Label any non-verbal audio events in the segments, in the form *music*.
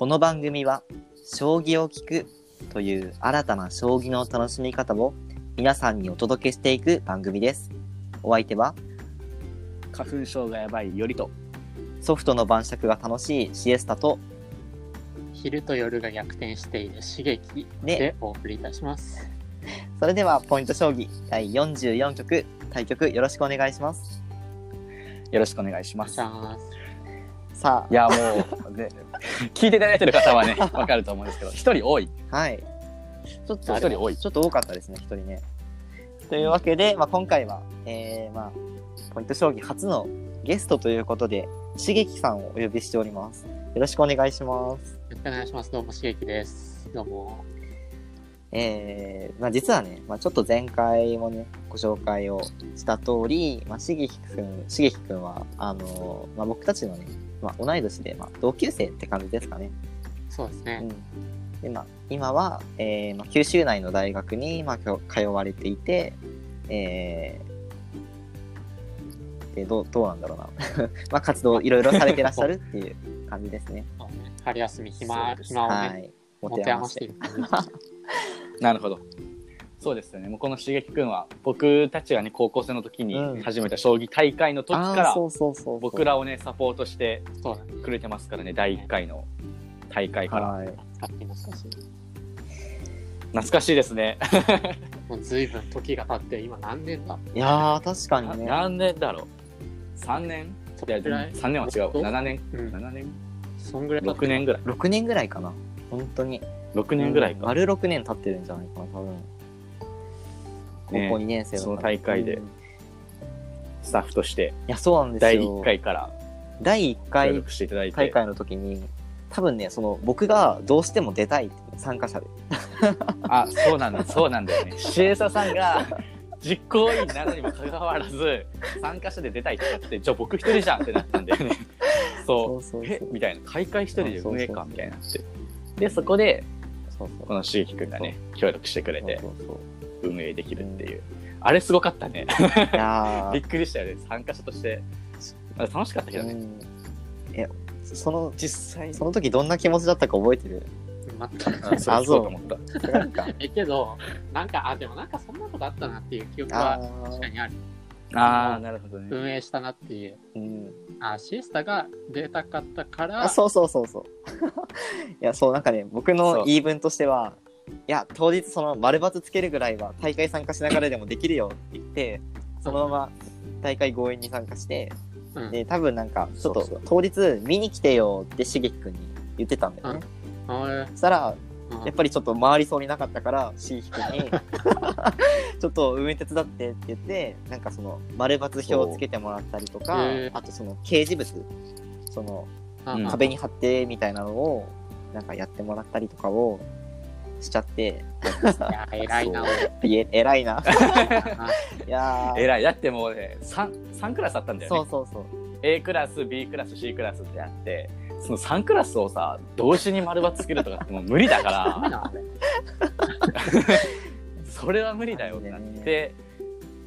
この番組は将棋を聞くという新たな将棋の楽しみ方を皆さんにお届けしていく番組です。お相手は花粉症がやばいよりとソフトの晩酌が楽しいシエスタと昼と夜が逆転している刺激で、でお送りいたします。それではポイント将棋第44局対局よろしくお願いします。よろしくお願いしますじゃあ、さいやもう、ね、聞いていただいてる方はね *laughs* わかると思うんですけど一人多いあ、はい。ちょっと、一人多いちょっと多かったですね、一人ね。というわけで、まあ、今回は、えー、まあ、ポイント将棋初のゲストということで、しげきさんをお呼びしております。よろしくお願いします。よろしくお願いします。どうも、刺激です。どうも。えー、まあ、実はね、まあ、ちょっと前回もね、ご紹介をした通り、まあ、しげきくん、しげきくんは、あのまあ、僕たちのね、まあ、同い年で、まあ、同級生って感じですかね。そうですね。うんでまあ、今は、えーまあ、九州内の大学に、まあ、通われていて、えーでどうどうなんだろうな、*laughs* まあ、活動いろいろされてらっしゃるっていう感じですね。*laughs* 春休み、そ暇暇をね、はい。持持てて余してて。る。*laughs* なるほどそうですよねもうこの刺激くんは僕たちがね高校生の時うんに始めた将棋大会の時あーからそうそうそうそう僕らをねサポートしてそうだね。くれてますからね第1回の大会からはい。使って懐かしい。懐かしいですね *laughs* もう随分時が経って、今何年だ？いやー、確かなにね。何年だろう？3年？いやそい？3年は違うど7年？うん。7年？そんぐらい経って6年ぐらい6年ぐらいかな。本当に。6年ぐらいか、うん丸6年経ってるんじゃないかな、多分。高校ね2年生の。その大会でスタッフとして。や、そうなんです第よ。1回から。第1協回力していただいて。大会の時に、多分ね、その僕がどうしても出たいって参加者で。あそうなんだそうなんだよね。シエサさんが実行委員なのにもかかわらず参加者で出たいってなってじゃあ僕一人じゃんってなったんだよね。*laughs* そう。そうそうえみたいな。大会一人で運営かそうそう。そうみたいになって。でそこでそうそう。このしげきくんがね協力してくれて。そうそう運営できるっていう。あれすごかったね。*laughs* びっくりしたよね。参加者として。まあ楽しかったけー、どね。うん。え、その、実際その時どんな気持ちだったか覚えてる？全く。あそうあそう。そうと思った。なんか、*laughs* え、けど、なんか、あ、でもなんかそんなことあったなっていう記憶は確かにある。ああなるほどね。運営したなっていう。うん。あ、シエスタが出たかったから、あ、そうそうそうそう。*laughs* いや、そう、なんかね、僕の言い分としては、いや、当日その丸抜つけるぐらいは大会参加しながらでもできるよって言って、そのまま大会強引に参加して、うん。で、多分なんか、ちょっと当日見に来てよってしげきくんに言ってたんだよね。あそしたら、うん。やっぱりちょっと回りそうになかったから、しげきくんに、*laughs* ちょっと運営手伝ってって言って、なんかその丸抜表をつけてもらったりとかあとその掲示物、そのうん。壁に貼ってみたいなのを、なんかやってもらったりとかをしちゃって、*laughs* いや、偉いな、いえ偉いな。俺。いやー。偉い。だってもうね 3, 3クラスあったんだよね。そうそうそう。A クラス B クラス C クラスってあってその3クラスをさ同時に丸抜つけるとかってもう無理だから。*laughs* *laughs* それは無理だよってなって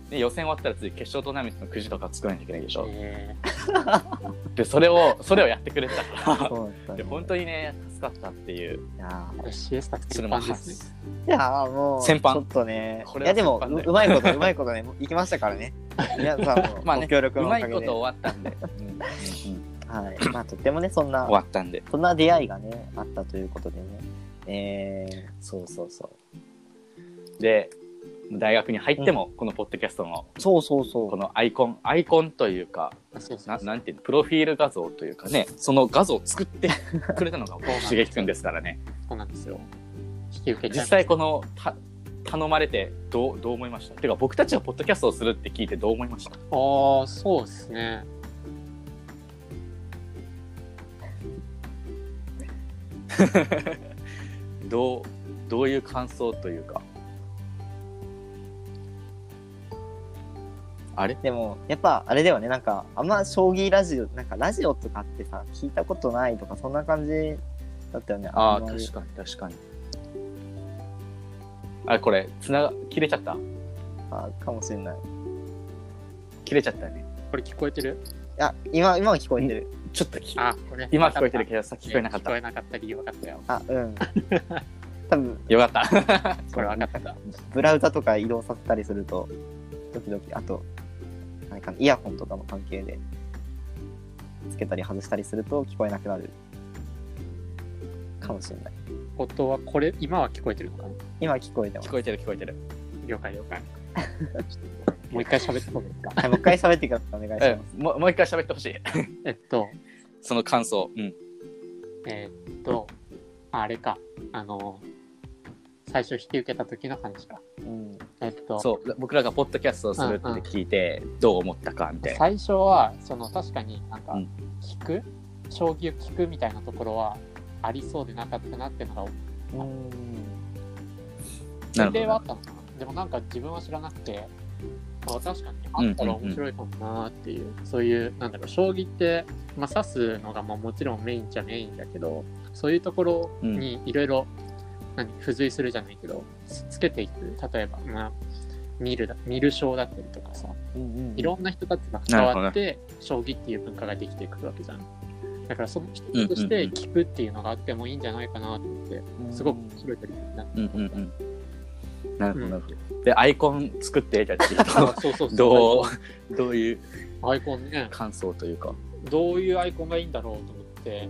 で予選終わったら次決勝トーナメントのくじとか作らなきゃいけないでしょ。え *laughs* でそれをそれをやってくれてた。からで本当にね助かったっていう。いやーー、シエスタそれも鉄板です。ね。いやーもう、先般。ちょっとね、いやでもう、うまいこと、うまいことね、行きましたからね。皆さんの *laughs* 協力うのおかげで。まいこと終わったんで、*laughs* うんうんうんはい。まあ、とってもね、そんな終、わったんで。そんな出会いがね、あったということでね。えそうそうそう。で大学に入っても、このポッドキャストのー、そうそうそう。このアイコンアイコンという。かななんていうのプロフィール画像というかねその画像を作って *laughs* くれたのが刺激くんですからね。そうなんですよ。引き受け実際このた頼まれてどうどう思いました？てか僕たちがポッドキャストをするって聞いてどう思いました？ああ、そうですね。*laughs* どうどういう感想というか？あれ？でも、やっぱ、あれだよね、なんか、あんま将棋ラジオ、なんかラジオとかってさ、聞いたことないとか、そんな感じだったよね。ああんまり確かに確かにあこれつなが切れちゃった？あかもしれない。い切れちゃったねこれ聞こえてる？や、今、今は聞こえてる。ちょっときあ、これ。今は聞こえてるけど、どさっき聞こえなかっ聞たこえなかった理由分かったよ。あ、うん。*laughs* 多分、よかったこれ分かった。ブラウザとか移動させたりすると、時々、あと、何かなイヤホンとかの関係で、つけたり外したりすると聞こえなくなる。かもしれない。音はこれ、今は聞こえてるのかな？今聞こえてます。聞。こえてる聞こえてる。了解了解。*laughs* もう一回喋ってもいいですか？はい、もう一回喋ってからお願いします。うんもうもう一回喋ってほしい。*laughs* えっと、その感想。うん。えーっと、あれか、あの、最初引き受けた時の話か。うん。えっと、そう僕らがポッドキャストをするって聞いてどう思ったかみたいな。最初は、その確かになんかうん、聞く、将棋を聞くみたいなところはありそうでなかったなっていうのが、前例はあったのかな？でもなんか自分は知らなくて、あ確かにあったら面白いかもなっていう、そういう、なんだろう、将棋って、まあ、指すのがまあもちろんメインじゃメインだけど、そういうところにいろいろ、何、付随するじゃないけど、つつけていく。例えば、まあ、見るだ、見る将だったりとかさ、うんいろんな人たちが関わって、将棋っていう文化ができていくわけじゃん。だからその一つとして聞くっていうのがあってもいいんじゃないかなと思って、すごく面白い取り組みだなうんうんうん。なるほどなるほど。でアイコン作ってじゃあ *laughs* そうそうそう。とどうどういうアイコンね、感想というか。どういうアイコンがいいんだろうと思って、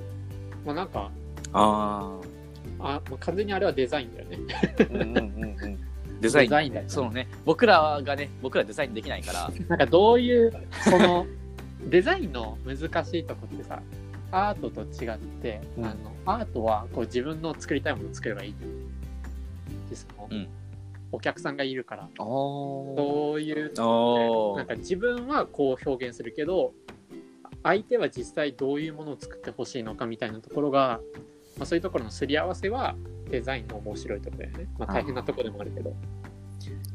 まあなんか、あああもう完全にあれはデザインだよね。うんうんうんうん。デザインだよねそうね僕らがね僕らデザインできないからなんかどういう、その、*laughs* デザインの難しいとこってさ、アートと違って、うんあのアートはこう自分の作りたいものを作ればいい。でそのうんお客さんがいるから、ああ。そういうおなんか自分はこう表現するけど相手は実際どういうものを作ってほしいのかみたいなところが、まあ、そういうところのすり合わせはデザインの面白いところだよね、まあ、大変なところでもあるけど。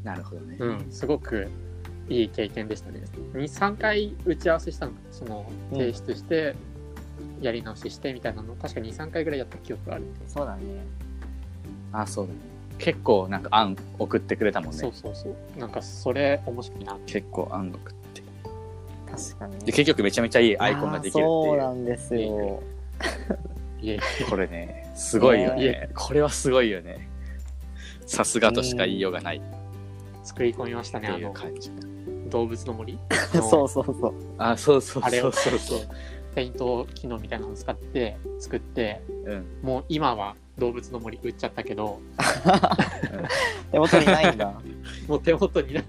なるほどね、うん、すごくいい経験でしたね。23回打ち合わせしたの。そのうん。提出してやり直ししてみたいなの。確か23回ぐらいやった記憶がある、そうだね。あそうだね。結構なんか案送ってくれたもんね。そうそうそう。なんかそれ面白いな結構案送って。確かに。で結局めちゃめちゃいいアイコンができるってあーそういうなんですよ。いえこれねすごいよね。ねこれはすごいよね。さすがとしか言いようがない。っ作り込みましたてねあのいう感じ。動物の森。*laughs* そうそうそう。あそうそうあれをそうそうペイント機能みたいなのを使って作ってうん。もう今は動物の森売っちゃったけど。*laughs* 手元にないんだ。*laughs* もう手元にない。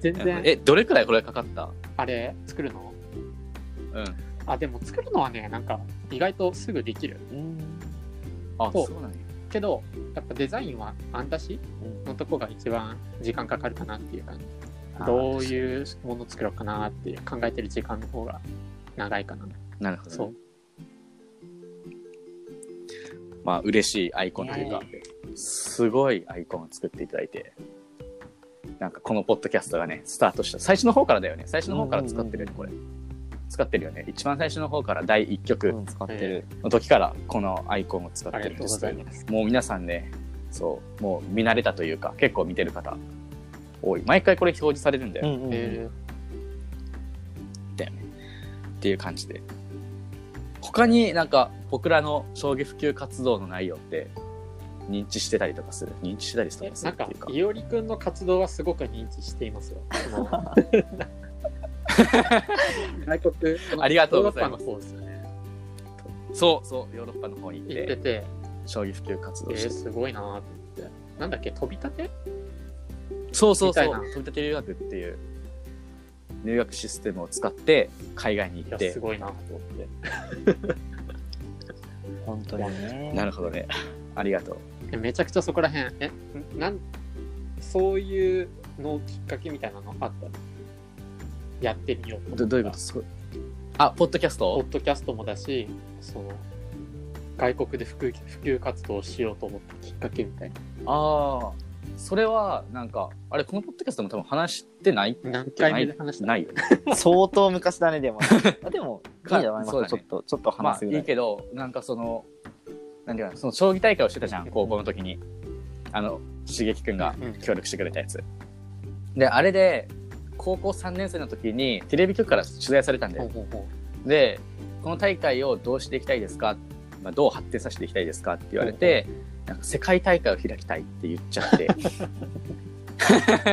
全然。えどれくらいこれかかった？あれ作るの？うんあでも作るのはねなんか意外とすぐできる。うん。そう。あそうなんや。けどやっぱデザインは案出しのとこが一番時間かかるかなっていう感じ。どういうもの作ろうかなって考えてる時間の方が長いかな。なるほどね、そう。まあ嬉しいアイコンというか、すごいアイコンを作っていただいてなんかこのポッドキャストがねスタートした。最初の方からだよね。最初の方から使ってるこれ使ってるよね。一番最初の方から第1曲うん、使ってる。の時からこのアイコンを使ってるんですざいます。もう皆さんねそうもう見慣れたというか結構見てる方多い。毎回これ表示されるんだよ、うんうんね。っていう感じで。他になんか僕らの将棋普及活動の内容って認知してたりとかする？認知してたりとーかすなんかるっていうか。いおりくんの活動はすごく認知していますよ *laughs* *laughs* 外国ありがとうございます。ヨーロッパの方ですよね。そうそうヨーロッパの方に行っ行ってて。て将棋普及活えー、動して、すごいなと思って。なんだっけ飛び立て？そうそうそう。飛び立て留学っていう入学システムを使って海外にい行って。やすごいなと思って。*laughs* 本当にね。なるほどね。ありがとう。えめちゃくちゃそこら辺えんなんそういうのきっかけみたいなのあったの？やってみようとどどういうこと？そうあポッドキャスト？ポッドキャストもだしその外国で普及普及活動をしようと思ったきっかけみたいああそれはなんかあれこのポッドキャストも多分話してない？な何回目で話した？ないよね。*laughs* 相当昔だね、でも。*laughs* あでも、いいんじゃないそうだねちょっと、ちょっとまあ話すぐらい。いいけどなんかそのなんていうかなその将棋大会をしてたじゃん高校の時に。あの刺激くんが協力してくれたやつ、であれで高校3年生の時にテレビ局から取材されたんだよ。ほうほうほでこの大会をどうしていきたいですか、まあ、どう発展させていきたいですか？って言われて、なんか世界大会を開きたいって言っちゃって。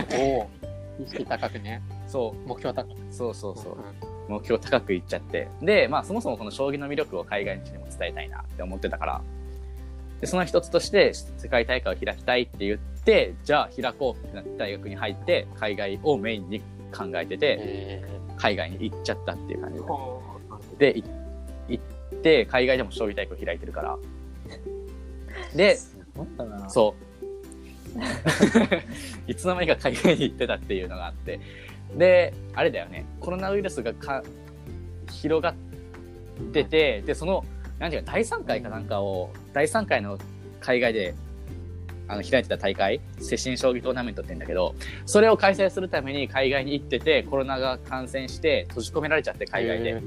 *laughs* おお意識高くね。そう。目標高く。そうそうそう。うん。目標高く言っちゃって。でまあそもそもこの将棋の魅力を海外の人にも伝えたいなって思ってたから。でその一つとして世界大会を開きたいって言ってじゃあ開こうってなって大学に入って海外をメインに考えててえ海外に行っちゃったっていう感じで。い行って海外でも将棋大会を開いてるから。でそう。*laughs* いつの間にか海外に行ってたっていうのがあって。であれだよね。コロナウイルスがか広がっててでその何ていうか第3回かなんかを第3回の海外であの開いてた大会接近将棋トーナメントって言うんだけどそれを開催するために海外に行っててコロナが感染して閉じ込められちゃって海外で、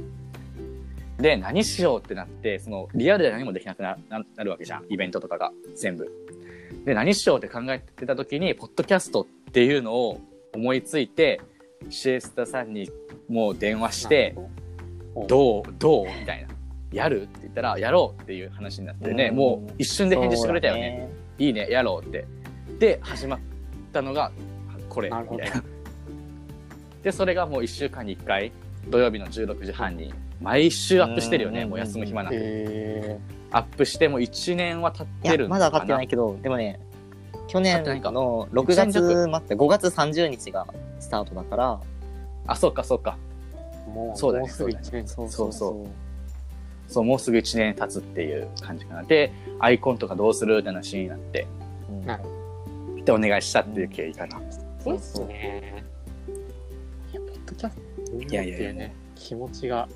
えで何しようってなってそのリアルで何もできなくなななるわけじゃん。イベントとかが全部。で何しようって考えてた時にポッドキャストっていうのを思いついてシエスタさんにもう電話してうど。うどう？みたいな。やる？って言ったらやろうっていう話になってねうん。もう一瞬で返事してくれたよねいいねやろうって。で始まったのがこれみたいな。でそれがもう1週間に1回土曜日の16時半に毎週アップしてるよねうんもう休む暇なくえアップしてもう1年は経ってるまだ分かってないけどでもね去年の6月末5月30日がスタートだから。あそうかそうか。ー、もうそうだねもうすぐ1年。そうそうそうそうもうすぐ1年経つっていう感じかな。でアイコンとかどうするって話になってうん。でお願いしたっていう経緯かな、そうですね。いや、ポッドキャスト。いやいやいや。いうね、気持ちが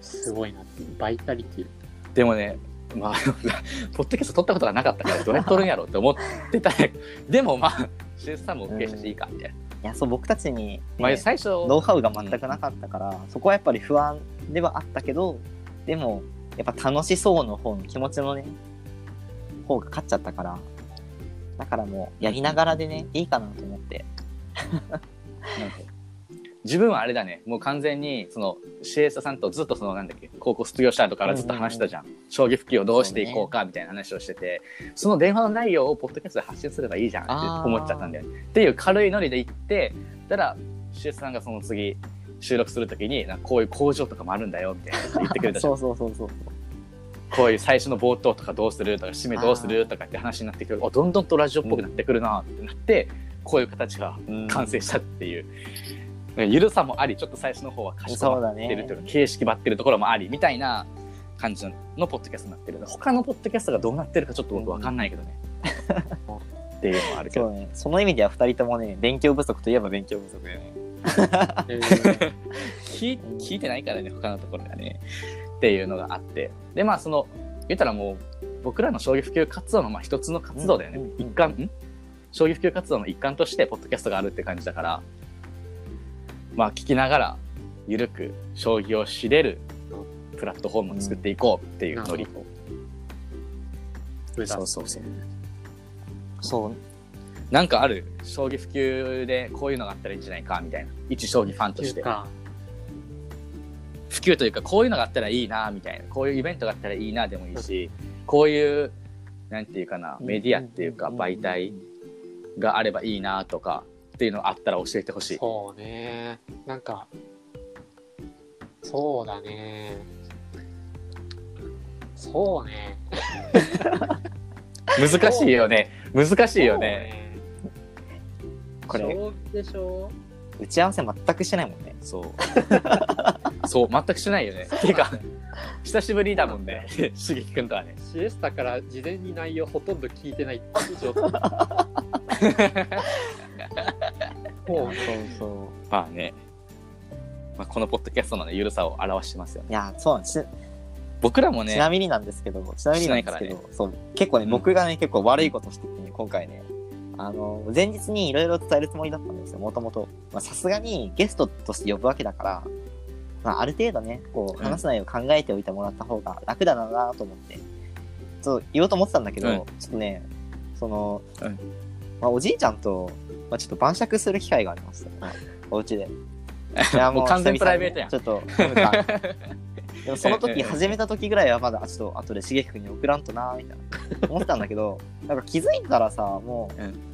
すごいなっていう、バイタリティ。でもねまあ *laughs* ポッドキャスト撮ったことがなかったからどうやって撮るんやろうって思ってた。ねでもまあシエスさんも OK したしいいかみたいな、いやそう僕たちに、ねまあ最初ノウハウが全くなかったから、そこはやっぱり不安ではあったけどでもやっぱ楽しそうの方の気持ちのね方が勝っちゃったからだからもうやりながらでねいいかなと思って。なんか自分はあれだね。もう完全にそのシエスタさんとずっとそのなんだっけ高校卒業した後からずっと話したじゃん,、将棋普及をどうしていこうかみたいな話をしててそ,、の電話の内容をポッドキャストで発信すればいいじゃんって思っちゃったんだよね。っていう軽いノリで言ってたらシエスタさんがその次収録するときにこういう工場とかもあるんだよみたいな言ってくれた *laughs* そうそうそうそうこういう最初の冒頭とかどうするとか締めどうするとかって話になってくる。おどんどんとラジオっぽくなってくるなってなって、こういう形がうん完成したっていう、ゆるさもありちょっと最初の方はかしこまってるというか形式ばってるところもありみたいな感じのポッドキャストになってる他のポッドキャストがどうなってるかちょっと僕わかんないけどね、っていうのはあるけど。そうね。その意味では2人ともね勉強不足といえば勉強不足よねえ *laughs* ー聞い聞いてないからね他のところがね。っていうのがあって。でまあその言ったらもう僕らの将棋普及活動のまあ一つの活動だよね、うんうん一環。ん将棋普及活動の一環としてポッドキャストがあるって感じだから。まあ聞きながらゆるく将棋を知れるプラットフォームを作っていこうっていうノリ、なるほど。そうそうそう。そうなんかある？将棋普及でこういうのがあったらいいんじゃないかみたいな。一将棋ファンとして。普及というかこういうのがあったらいいなみたいな。こういうイベントがあったらいいなでもいいしこういうなんていうかなメディアっていうか媒体があればいいなとかっていうのがあったら教えてほしい。そうね。なんか、そうだね。そうね。*laughs* 難しいよね。難しいよねこれ。そうでしょ？打ち合わせ全くしてないもんね。そう。そう全くしないよね。っ *laughs* ていうか久しぶりだもん *laughs* ね。しげきくんとはね。シエスタから事前に内容ほとんど聞いてないっていう状態。*laughs* もうそうそう。まあね、まあ、このポッドキャストのねゆるさを表してますよね。いやそうなんです僕らもねちなみになんですけど、ちなみになんですけど、そう、結構ね、うん僕がね、結構悪いことしててね、今回ね、あの、前日にいろいろ伝えるつもりだったんですよ、もともと。まあ、さすがにゲストとして呼ぶわけだから、まあ、ある程度ね、こう、うん。話す内容を考えておいてもらった方が楽だなと思って、そう、言おうと思ってたんだけど、うん。ちょっとね、その、うん。まあ、おじいちゃんと、まあ、ちょっと晩酌する機会がありました、*laughs* お家で。いやもう完全プライベートやん。ちょっと、*laughs* でもそのええ時始めた時ぐらいはまだあちょっと後でしげきくんに送らんとなーみたいな思ってたんだけど *laughs* なんか気づいたらさもう、うん。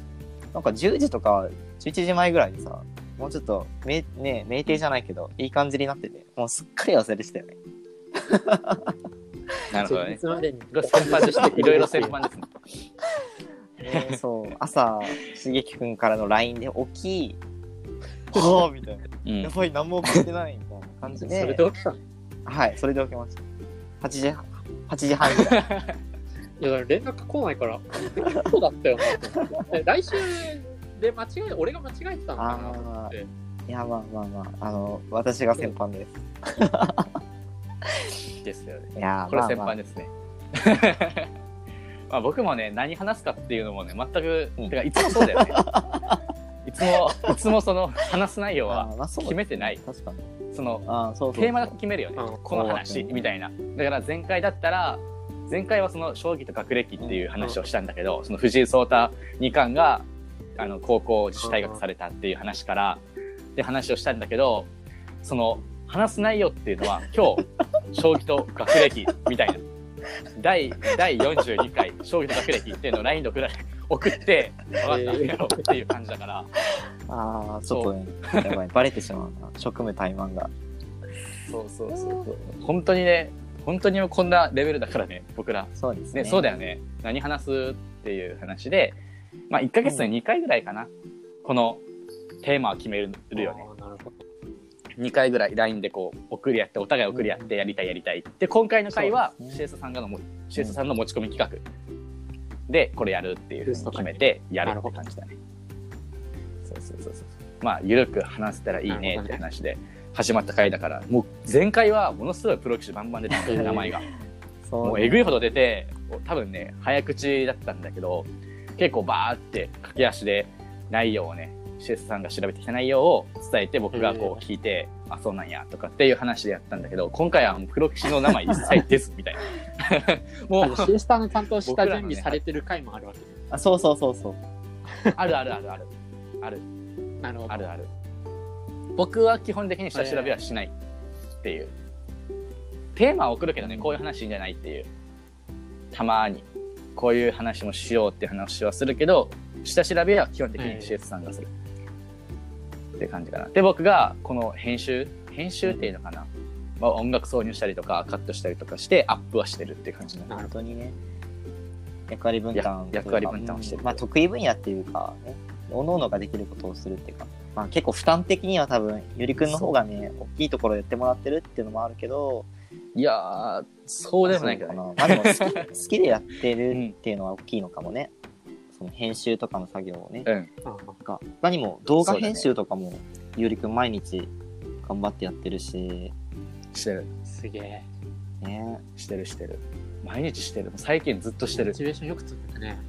なんか10時とか11時前ぐらいにさもうちょっとめね酩酊じゃないけどいい感じになっててもうすっかり忘れてたよね。*laughs* なるほどね。いつまでに。先般でしていろいろ先般ですね。*laughs* ねそう。朝しげきくんからの LINE で起きはあみたいな。うん。やばい何も送ってないみたいな感じそでれで起きたはいそれで起きました8時8時半ぐらい。*laughs* や連絡来ないから。そうだったよな来週で間違え俺が間違えてたのかなと思って。いやまあまあまああの私が先般です。ですよね。いやこれ先般ですね。*laughs* まあ僕もね、何話すかっていうのもね、全く、うん。てかいつもそうだよね。*laughs* いつも、*laughs* いつもその話す内容は決めてない。確かに。そのあーそうそうそう。テーマだけ決めるよね。うん。この話みたいな。だから前回だったら、前回はその将棋と学歴っていう話をしたんだけど、その藤井聡太二冠があの高校自主退学されたっていう話から、で話をしたんだけど、その話す内容っていうのは今日将棋と学歴みたいな。*laughs* 第第42回将棋と学歴っていうのを LINE で送られ送って *laughs* 分かったやろうっていう感じだから。*laughs* ああちょっとねやばいバレてしまうな。職務怠慢が。そうそうそうそう。本当にね本当にこんなレベルだからね僕ら。そうですね。ねそうだよね。何話すっていう話でまあ1ヶ月に2回ぐらいかな、このテーマを決めるよね。あーなるほど。2回ぐらい LINE でこう送り合ってお互い送り合ってやりたいやりたいで今回の回はシエスさんがのもシエスさんの持ち込み企画でこれやるっていうふうに決めてやるって感じだね。そうそうそうそう。まあ緩く話せたらいいねって話で始まった回だからもう前回はものすごいプロ棋士バンバン出てた名前が。そうもうえぐいほど出て多分ね早口だったんだけど結構バーって駆け足で内容をねシエスさんが調べてきた内容を伝えて僕がこう聞いて、あそうなんやとかっていう話でやったんだけど今回はもうプロ棋士の名前一切出ずみたいな。*laughs* もうシエスタの担当した準備されてる回もあるわけあそうそうそう。そうあるあるあるあるあるなるほどある。ある。僕は基本的に下調べはしないっていう、テーマは送るけどねこういう話じゃないっていう。たまにこういう話もしようって話はするけど下調べは基本的に CS さんがする、って感じかな。で僕がこの編集編集っていうのかな、まあ、音楽挿入したりとかカットしたりとかしてアップはしてるっていう感じになる本当にね。役割分担や役割分担をしてるうんまあ得意分野っていうかね。各々ができることをするっていうか、まあ、結構負担的には多分ゆりくんの方がね大きいところやってもらってるっていうのもあるけど。いやーそうでもないけどね。まあでも好き *laughs* 好きでやってるっていうのは大きいのかもね、その編集とかの作業をね、うん他にも動画編集とかもゆりくん毎日頑張ってやってるし。してる。ーすげえ。ね。してるしてる。毎日してる。最近ずっとしてる。モチベーションよくつくね。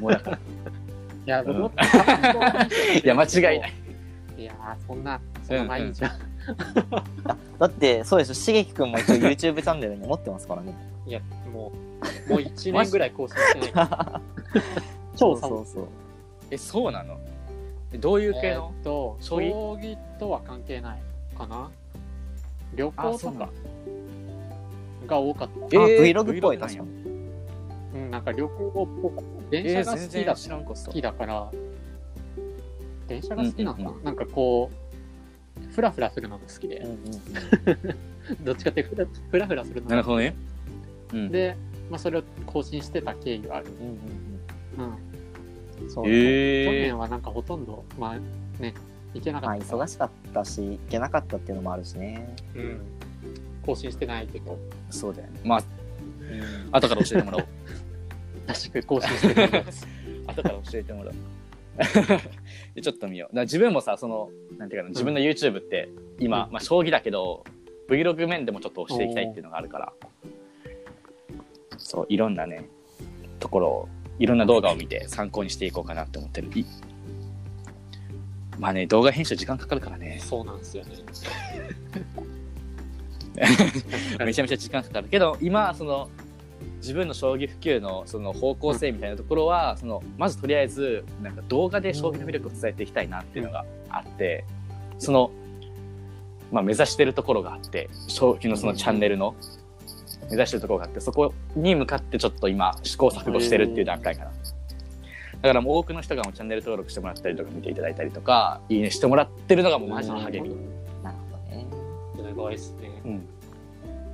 もうだから。いや僕も、*laughs* いや間違いない。いやーそんなそんな毎日。は、あだってそうでしょしげきくんも一応 YouTube チャンネルに持ってますからね。いやもうもう1年ぐらい更新してないから *laughs* 超寒そうそうそう。えそうなの？えどういう系の、えーっと将将棋棋とは関係ないかな？旅あ行とかが多かった。あ、えー Vlog っぽい確かに。うん、なんか旅行っぽかった電車が好きだ、知らんこそ。好きだから。電車が好きなのかな、うんうんなんかこうフラフラするのが好きで。うん、うんうん *laughs* どっちかっていうとフラフラフラするのがなるほどね、うん、で、まあ、それを更新してた経緯がある、うんうんうん、うんそう、去え年はなんかほとんどまあね行けなまあかった、忙しかったし行けなかったっていうのもあるしね、うん、更新してないけど。ー、そうだよね。まあうん。後から教えてもらおう。*laughs* 確かに更新してないです。*laughs* 後から教えてもらおう。*laughs* でちょっと見よう。だ自分もさそのなんていうかな自分の YouTube って今、うん。まあ、将棋だけど Vlog 面でもちょっと押していきたいっていうのがあるから。そういろんなねところをいろんな動画を見て参考にしていこうかなって思ってる。いまあね動画編集時間かかるからね。そうなんですよね。*laughs* めちゃめちゃ時間かかるけど今その自分の将棋普及のその方向性みたいなところはそのまずとりあえずなんか動画で将棋の魅力を伝えていきたいなっていうのがあってそのまあ、目指してるところがあって将棋のそのチャンネルの目指してるところがあってそこに向かってちょっと今試行錯誤してるっていう段階かな。だからもう多くの人がもうチャンネル登録してもらったりとか見ていただいたりとかいいねしてもらってるのがもうマジの励み。なるほどね。すごいですね。うん、も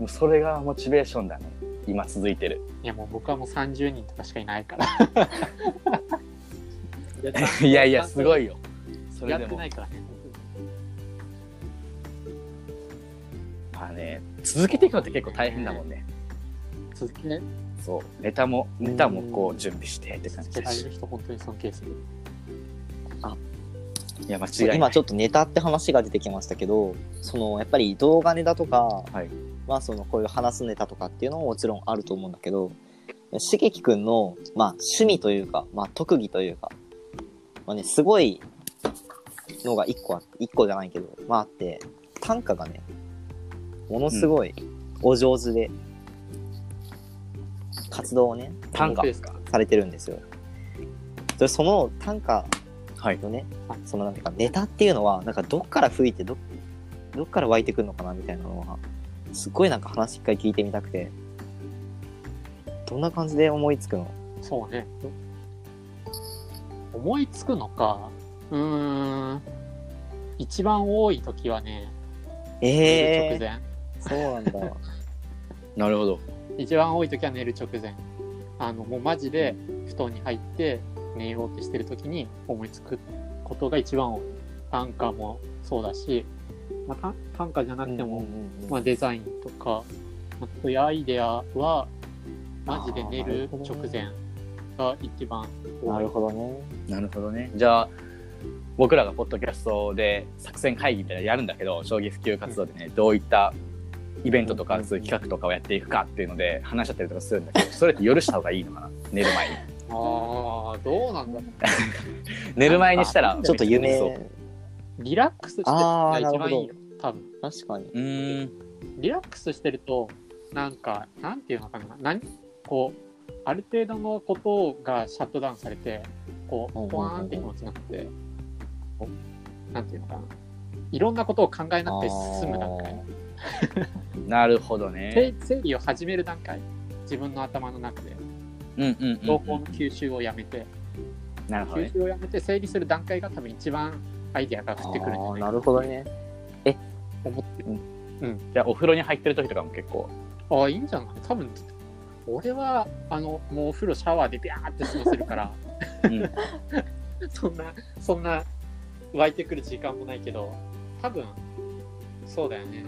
うそれがモチベーションだね今続いてる。いやもう僕はもう30人とかしかいないから。*laughs* いやいやすごいよ。それでもやってないからね。まあね続けていくのって結構大変だもんね。続きね、そう。ネタもネタもこう準備してって感じだしる人本当に尊敬する。いや間違いない。今ちょっとネタって話が出てきましたけどそのやっぱり動画ネタとか、はい。まあそのこういう話すネタとかっていうのももちろんあると思うんだけどしげきくんの、まあ、趣味というか、まあ、特技というか、まあね、すごいのが一個あって一個じゃないけど、まああって短歌がねものすごいお上手で、活動をね短歌されてるんですよ。でその短歌はいのね、はいそのなんていうかネタっていうのはなんかどっから吹いてどどっから湧いてくるのかなみたいなのはすっごいなんか話一回聞いてみたくてどんな感じで思いつくの？そうね。思いつくのか。うーん。一番多い時はね、寝る直え前。そうなんだ *laughs* なるほど一番多い時は寝る直前。あの、もうマジで布団に入って寝ようってしてる時に思いつくことが一番多い。短歌もそうだし、まあ、短短歌じゃなくても、まあ、デザインとか、まあ、そういうアイデアは、マジで寝る直前が一番多い。なるほどねなるほどねじゃあ僕らがポッドキャストで作戦会議みたいなのやるんだけど将棋普及活動でねどういったイベントとかそういう企画とかをやっていくかっていうので話し合ったりとかするんだけどそれって夜した方がいいのかな寝る前にああ、どうなんだろう。*laughs* 寝る前にしたらちょっと夢そうリラックスしてるのが一番いいよ。多分。確かにうーんリラックスしてると、なんか、なんていうのかな。何こう、ある程度のことがシャットダウンされて、こう、ポワーンって気持ちになって、こうなんていうのかな。いろんなことを考えなくて済む段階。なるほどね。*laughs* 整整理を始める段階。自分の頭の中で。うんうんうん、情報の吸収をやめて、なるほどね。吸収をやめて整理する段階が多分一番アイデアが降ってくるんじゃないなるほどね。思って。る。じゃあお風呂に入ってる時とかも結構。ああ、いいんじゃない？多分、俺は、あの、もうお風呂シャワーでビャーって過ごせるから、うん。*laughs* そんな、そんな湧いてくる時間もないけど、多分、そうだよね。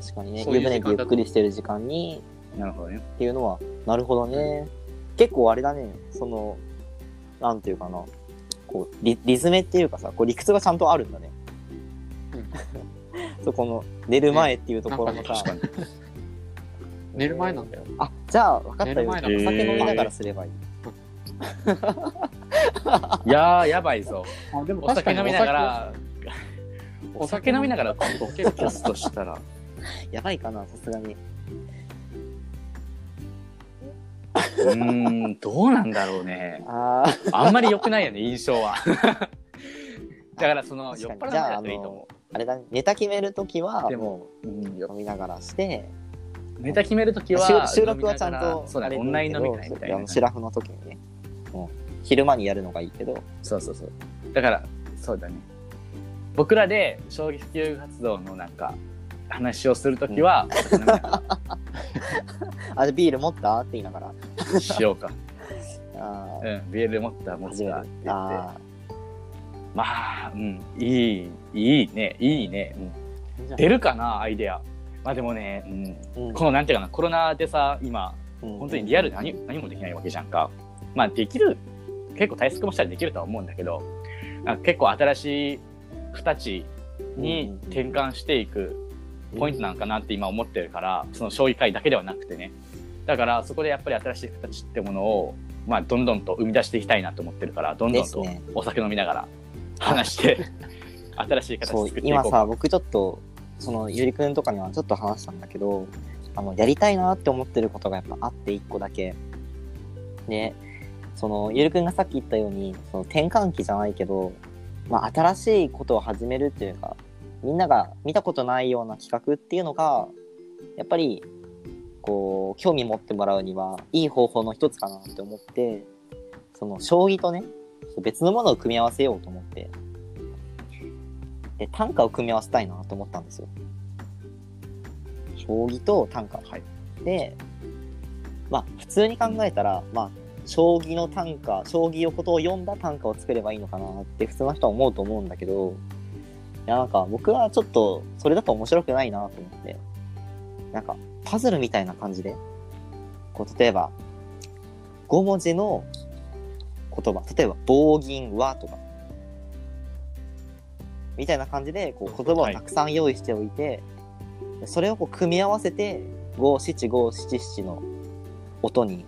確かにね。そういう湯船間だと。ゆっくりしてる時間に。なるほどね。っていうのはなるほどね。結構あれだね。そのなんていうかな。こうリリズメっていうかさこう理屈がちゃんとあるんだね、*laughs* そこの寝る前っていうところのさ、ね寝る前なんだよ。あじゃあ分かったよ。お寝る前だ。酒飲みながらすればいい、いやーやばいぞ。あでもお酒飲みながらお酒飲みながらポッドキ結構ャストしたら。*laughs* やばいかなさすがに。うーんどうなんだろうね。あー。*laughs* あんまり良くないよね印象は。だからその酔っ払わないといいと思あれだねネタ決めるときはでももう、うん飲みながらして。うネタ決めるときは収収録はちゃんとそうだねオンライン飲み会みたいなあのシラフの時にね、うん、昼間にやるのがいいけど。そうそうそう。だからそうだね僕らで将棋普及活動のなんか話をするときは、*laughs* あでビール持った？って言いながら。らしようか。あうんビール持った持っ始めるたって言って。あまあうんいいいいね。いいね、うん、出るかなアイデア。まあでもね、うん、ーうん。このなんていうかなコロナでさ今うん。本当にリアルで何何もできないわけじゃんか。まあできる、結構対策もしたらできるとは思うんだけど、結構新しい形に転換していくポイントなんかなって今思ってるから、その将棋界だけではなくてね。だからそこでやっぱり新しい形ってものを、まあどんどんと生み出していきたいなと思ってるから、どんどんとお酒飲みながら話して、新しい形作って今さ僕ちょっとそのゆりくんとかにはちょっと話したんだけどあのやりたいなって思ってることがやっぱあって一個だけ。でそのゆりくんがさっき言ったようにその転換期じゃないけど、まあ、新しいことを始めるっていうかみんなが見たことないような企画っていうのが、やっぱり、こう、興味持ってもらうには、いい方法の一つかなって思って、その、将棋とね、別のものを組み合わせようと思って、で、短歌を組み合わせたいなと思ったんですよ。将棋と短歌。はいで、まあ、普通に考えたら、まあ、将棋の短歌、将棋のことを読んだ短歌を作ればいいのかなって普通の人は思うと思うんだけど、いや、なんか僕はちょっとそれだと面白くないなと思って、なんかパズルみたいな感じで、こう、例えば、5文字の言葉、例えば棒銀和とか、みたいな感じで、こう、言葉をたくさん用意しておいて、それをこう組み合わせて、五七五七七の音に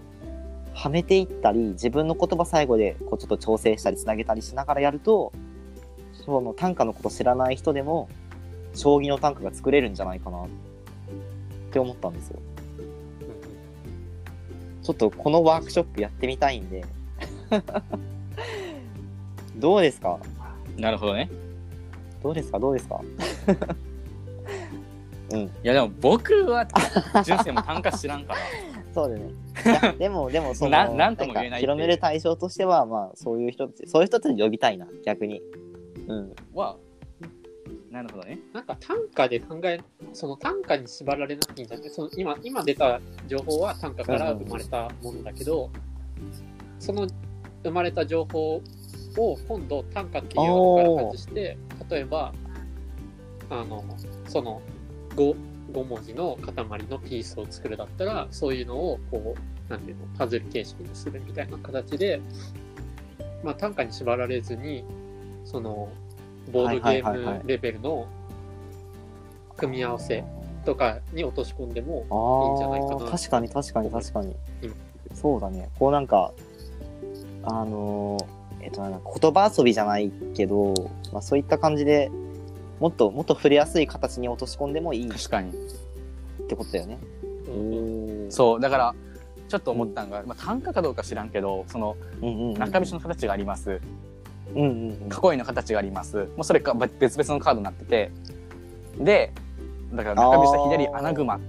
はめていったり、自分の言葉最後でこうちょっと調整したりつなげたりしながらやると、その短歌のこと知らない人でも、将棋の短歌が作れるんじゃないかなって思ったんですよ。ちょっとこのワークショップやってみたいんで。*laughs* どうですか？なるほどね。どうですか？どうですか？*laughs* いやでも僕は人生も短歌知らんから。そうだね。*laughs* いやでも、でも、その、ななんとも言えないか広める対象としては、まあ、そういう人たち、そういう人たちに呼びたいな、逆に。うん。は、なるほどね。なんか短歌で考え、その短歌に縛られなくていいんじゃない？その今、今出た情報は短歌から生まれたものだけど、その生まれた情報を今度短歌っていうのから外して、例えば、あの、その 5, 5文字の塊のピースを作るだったら、そういうのをこう、なんていうの、パズル形式にするみたいな形で、まあ短歌に縛られずに、その、ボードゲームレベルの組み合わせとかに落とし込んでもあいいんじゃないかなあ、確かに確かに確かに今。そうだね。こうなんか、あのーえっと、言葉遊びじゃないけど、まあそういった感じで、もっと、もっと触れやすい形に落とし込んでもいいっ確かに。てことだよね。うんそう、だから、ちょっと思ったのが、まあ、短歌かどうか知らんけど、その、うんうんうん。中身の形があります。うんうんうん。囲いの形があります。もうそれか別々のカードになってて。で、だから中飛車あー左穴熊っ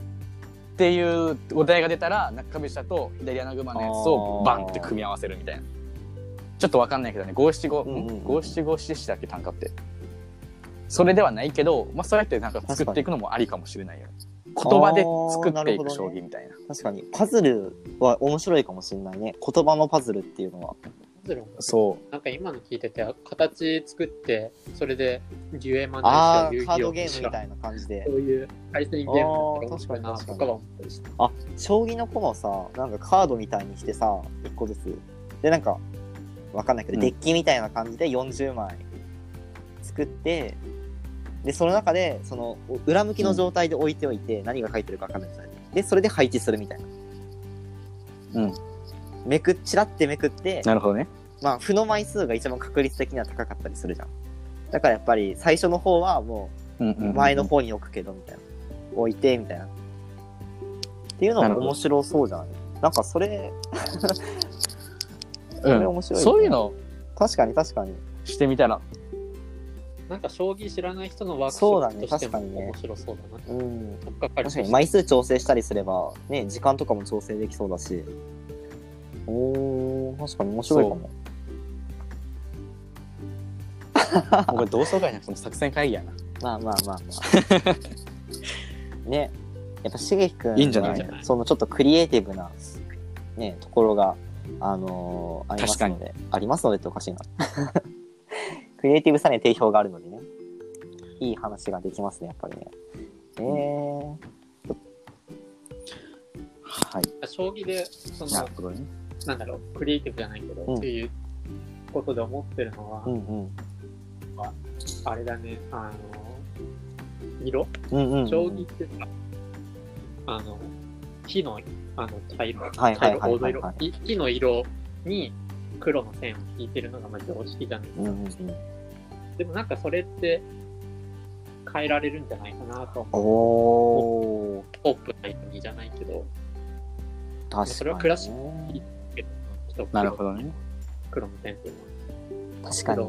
ていうお題が出たら、中飛車と左穴熊のやつをバンって組み合わせるみたいな。ちょっとわかんないけどね、五七五、うんうんうん五七五七七だっけ短歌って。それではないけど、まあそうやってなんか作っていくのもありかもしれないよ。言葉で作っていく将棋みたいな。確かに。パズルは面白いかもしれないね。言葉のパズルっていうのは。パズルもそなんか今の聞いてて、形作って、それでデュエマああ、ないしカードは遊戯王ゲームみたいな感じでそ。ういう対戦ゲームとか面白いなあー確かに確かにとかは思ったりした。あ、将棋の駒をさ、なんかカードみたいにしてさ、一個ずつ。で、なんか、わかんないけど、うんデッキみたいな感じで40枚作って、で、その中で、その、裏向きの状態で置いておいて、何が書いてるかわかんない状態で。で、それで配置するみたいな。うん。めくっ、ちらってめくってう。、なるほどね。まあ、負の枚数が一番確率的には高かったりするじゃん。だからやっぱり、最初の方はもうんうんうんう、前の方に置くけど、みたいな。置いて、みたいな。っていうのなるほども面白そうじゃないなんかそれ、うそれ面白いねそういうの確かに確かに。してみたら、なんか将棋知らない人のワークショそうだねップとしても確かにね面白そうだな。うん。とっかかり確かに枚数調整したりすれば、ね、時間とかも調整できそうだし。おー、確かに面白いかも。これ同窓会じゃなくても作戦会議やな。*laughs* まあまあまあまあ。ね。やっぱ、しげきくん、いいんじゃない？そのちょっとクリエイティブな、ね、ところが、あのーありますので、ありますのでっておかしいな。クリエイティブさには定評があるのでね。いい話ができますね、やっぱりね。えー。はい。将棋で、そのなんだろう、クリエイティブじゃないけど、うんっていうことで思ってるのは、うんうん。あれだね、あの、色？うんうんうん。将棋ってさ、あの、木の、あの、茶色、はいはい茶色、はいはい黄土色、い木の色に黒の線を引いてるのがまあ常識じゃないですか。うんうんうん。でもなんかそれって変えられるんじゃないかなと思う。オープンな色にじゃないけど、確かに、ね。それはクラシッけど、ちょっとなるほどね。黒の線っていうのは。確かに。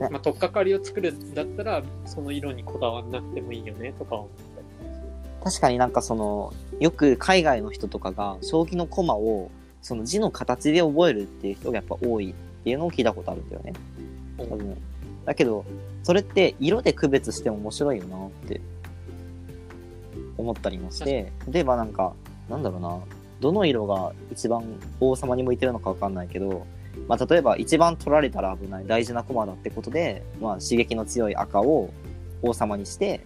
ねまあ、取っかかりを作るんだったら、その色にこだわんなくてもいいよねとか思ったり確かになんかその、よく海外の人とかが、将棋の駒を、その字の形で覚えるっていう人がやっぱ多いっていうのを聞いたことあるんだよね。多分。だけど、それって色で区別しても面白いよなって思ったりもして、例えばなんか、なんだろうな、どの色が一番王様に向いてるのかわかんないけど、まあ例えば一番取られたら危ない大事な駒だってことで、まあ刺激の強い赤を王様にして、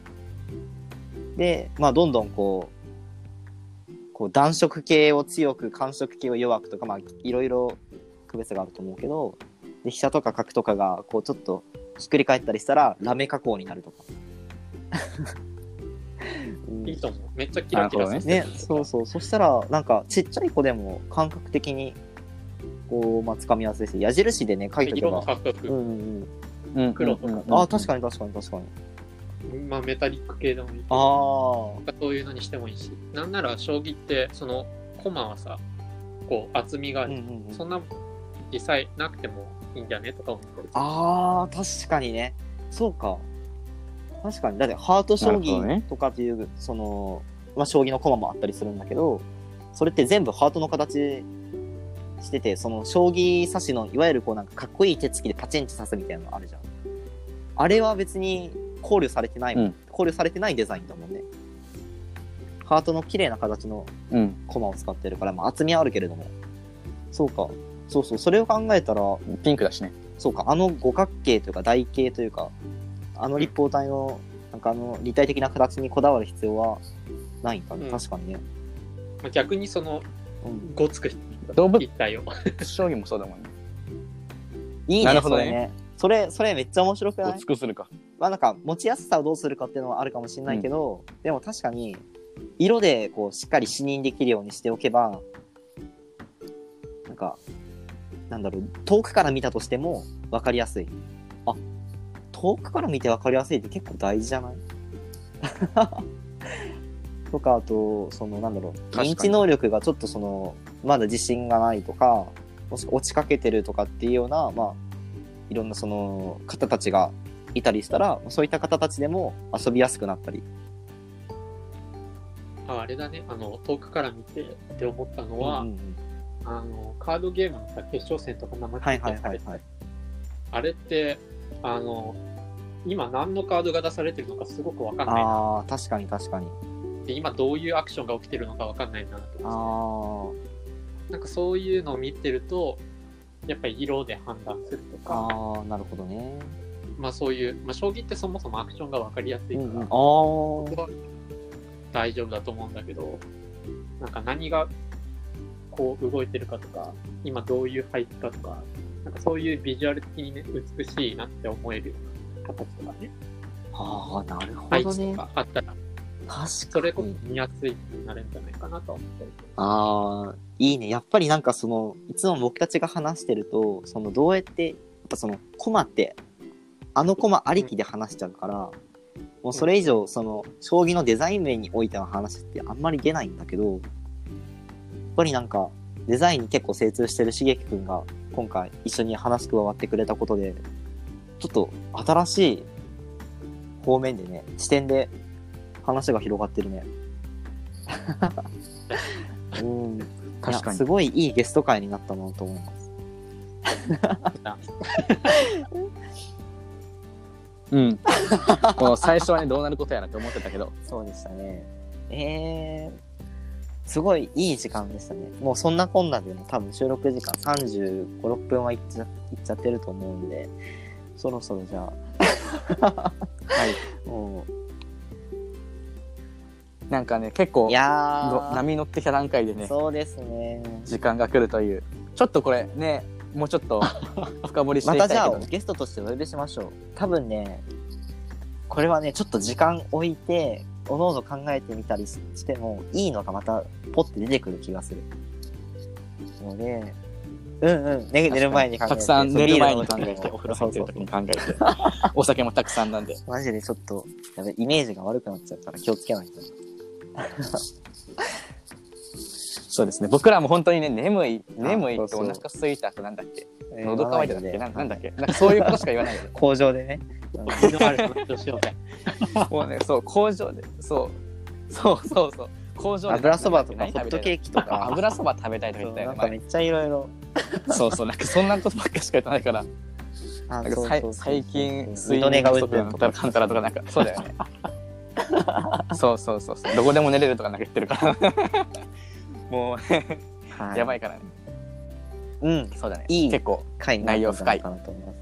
で、まあどんどんこう、こう暖色系を強く寒色系を弱くとか、まあいろいろ区別があると思うけど、で飛車とか角とかがこうちょっとひっくり返ったりしたらラメ加工になるとか。う *laughs* んいいと思う。めっちゃキラキラさせてね、そうそう。そしたら、なんか、ちっちゃい子でも感覚的に、こう、まあ、掴みやすいし、矢印でね、書いとけ色もば。かっこよく、うん黒とかうんうん。あ、確かに確かに確かに。まあメタリック系でもいい。ああ。そういうのにしてもいいし。なんなら将棋って、その、コマはさ、こう、厚みが。うんうんうんそんな、実際なくてもいいんじゃね？とか思ったりああ、確かにね。そうか。確かに。だって、ハート将棋とかっていう、その、まあ、将棋の駒もあったりするんだけど、それって全部ハートの形してて、その、将棋指しの、いわゆるこう、なんか、かっこいい手つきでパチンって刺すみたいなのあるじゃん。あれは別に考慮されてないもん、うん考慮されてないデザインだもんね。ハートの綺麗な形のうん。駒を使ってるから、まあ、厚みはあるけれども。そうか。そうそう。それを考えたら、ピンクだしね。そうか、あの五角形というか台形というか、あの立方体の、なんかあの立体的な形にこだわる必要はないんだね。うん確かにね。まあ、逆にその、うん、ごつく動物一体を。将棋もそうだもんね。*laughs* いいね、なるほどねそれね。それ、それめっちゃ面白くごない？つくするか。まあなんか、持ちやすさをどうするかっていうのはあるかもしれないけど、でも確かに、色でこう、しっかり視認できるようにしておけば、なんか、なんだろう、遠くから見たとしても分かりやすい。あ、遠くから見て分かりやすいって結構大事じゃない？*laughs* とか、あと、その、なんだろう、認知能力がちょっとその、まだ自信がないとか、もし落ちかけてるとかっていうような、まあ、いろんなその方たちがいたりしたら、そういった方たちでも遊びやすくなったり。ああれだね、あの、遠くから見てって思ったのは、うんうんうんあの、カードゲームのさ、決勝戦とか生中継されてはいはい。あれって、あの、今何のカードが出されてるのかすごくわかんないな。ああ、確かに確かに。で、今どういうアクションが起きてるのかわかんないなとあ思って。ーなんかそういうのを見てると、やっぱり色で判断するとか、あー、なるほどね。まあそういう、まあ将棋ってそもそもアクションがわかりやすいから、うんうん、あ大丈夫だと思うんだけど、なんか何がこう動いてるかとか、今どういう配置かとか、なんかそういうビジュアル的にね、美しいなって思える形とかね、あー、なるほどね。かあったら、確それこかに。そ見やすいになるんじゃないかなと思ったりする。ああ、いいね。やっぱりなんかその、いつも僕たちが話してると、そのどうやって、やっぱその、コマって、あのコマありきで話しちゃうから、もうそれ以上、その、将棋のデザイン面においての話ってあんまり出ないんだけど、ぱりなんか、デザインに結構精通してるしげきくんが、今回一緒に話加わってくれたことで、ちょっと新しい方面でね、視点で話が広がってるね。*laughs* うん。確かにす。ごいいいゲスト会になったなと思います。*laughs* うん。*laughs* 最初はね、どうなることやらって思ってたけど、そうでしたね。えー、すごいいい時間でしたね。もうそんなこんなでね、多分収録時間35、6分はいっちゃいっちゃってると思うんで、そろそろじゃあ、はい。もなんかね、結構う、い、やー、波乗ってきた段階でね、そうですね。時間が来るという。ちょっとこれね、もうちょっと深掘りしてまたじゃあいきたいけどね。ゲストとしてお呼びしましょう。多分ね、これはね、ちょっと時間置いて、おのおの考えてみたりしても、いいのがまたポッて出てくる気がする。ので、うんうん、寝寝る前に考えて。たくさん寝る前に考えて、お風呂入ってる時に考えて、*laughs* お酒もたくさんなんで。マジでちょっと、イメージが悪くなっちゃうから気をつけないと。そうですね。僕らも本当にね、眠い、眠いってそうそうお腹空いたってなんだっけ？えー喉乾いただっけ？なんなんだっけ？なんかそういうことしか言わないよね。*laughs* 工場でね。気のある話をしようぜ。もうね、そう、工場で、そう、そうそうそう。工場で。油そばとか何ホットケーキとあか。油そば食べたいとかそう言ったよねなんかめっちゃいろいろ。前。そうそう、なんかそんなことばっかしか言ってないから。あなんかさい最近、水戸寝が打ってとか、カンタラとかなんか、そうだよね。*laughs* そうそうそうそう。どこでも寝れるとかなんか言ってるから。もう、はやばいからね。うん。そうだね。いい結構、回になったんじゃないかなと思います。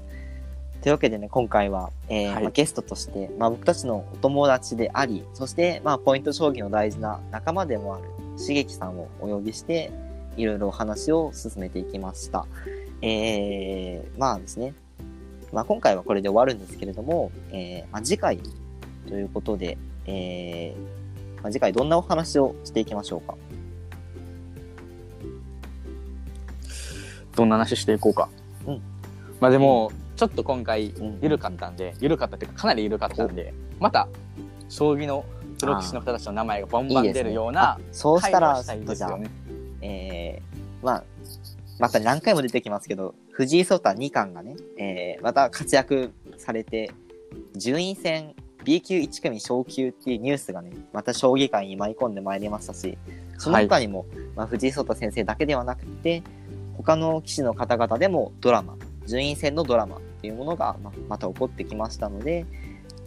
というわけでね、今回は、えーはいまあ、ゲストとして、まあ、僕たちのお友達であり、そして、まあ、ポイント将棋の大事な仲間でもある、しげきさんをお呼びして、いろいろお話を進めていきました。えー、まあですね、まあ、今回はこれで終わるんですけれども、えーまあ、次回ということで、えーまあ、次回どんなお話をしていきましょうか。どんな話していこうか。うん。まあでも、ちょっと今回うん、緩かったんで、緩かったっていうか、かなり緩かったんで、また、将棋のプロ棋士の人たちの名前がバンバン出るような、そうしたら、したいですよね。えー、まあ、また何回も出てきますけど、藤井聡太二冠がね、えー、また活躍されて、順位戦 B 級1組昇級っていうニュースがね、また将棋界に舞い込んでまいりましたし、その他にも、まあ、藤井聡太先生だけではなくて、他の棋士の方々でもドラマ、順位戦のドラマっていうものがままた起こってきましたので、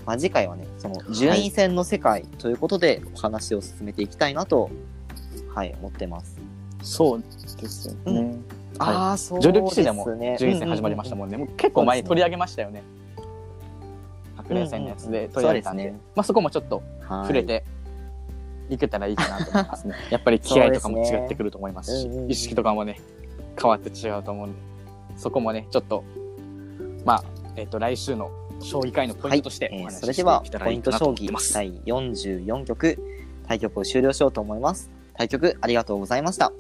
まあ、次回はね、その順位戦の世界ということでお話を進めていきたいなと、はい、思ってます。そうですよね。うああ、そう女流棋士でもね順位戦始まりましたもんね。もう結構前に取り上げましたよね。白麗戦のやつで取り上げたんで、そうですね。まあそこもちょっとはい。触れていけたらいいかなと思いますね。*laughs* やっぱり気合とかも違ってくると思いますし、すねうんうんうん。意識とかもね、変わって違うと思うんで、そこもね、ちょっと、まあ、えっ、と、来週の将棋界のポイントとしてえーお話ししていそれではけたらポイントいいかなと将棋思ってます。第44局対局を終了しようと思います対局ありがとうございました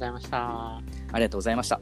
ございました。ありがとうございました。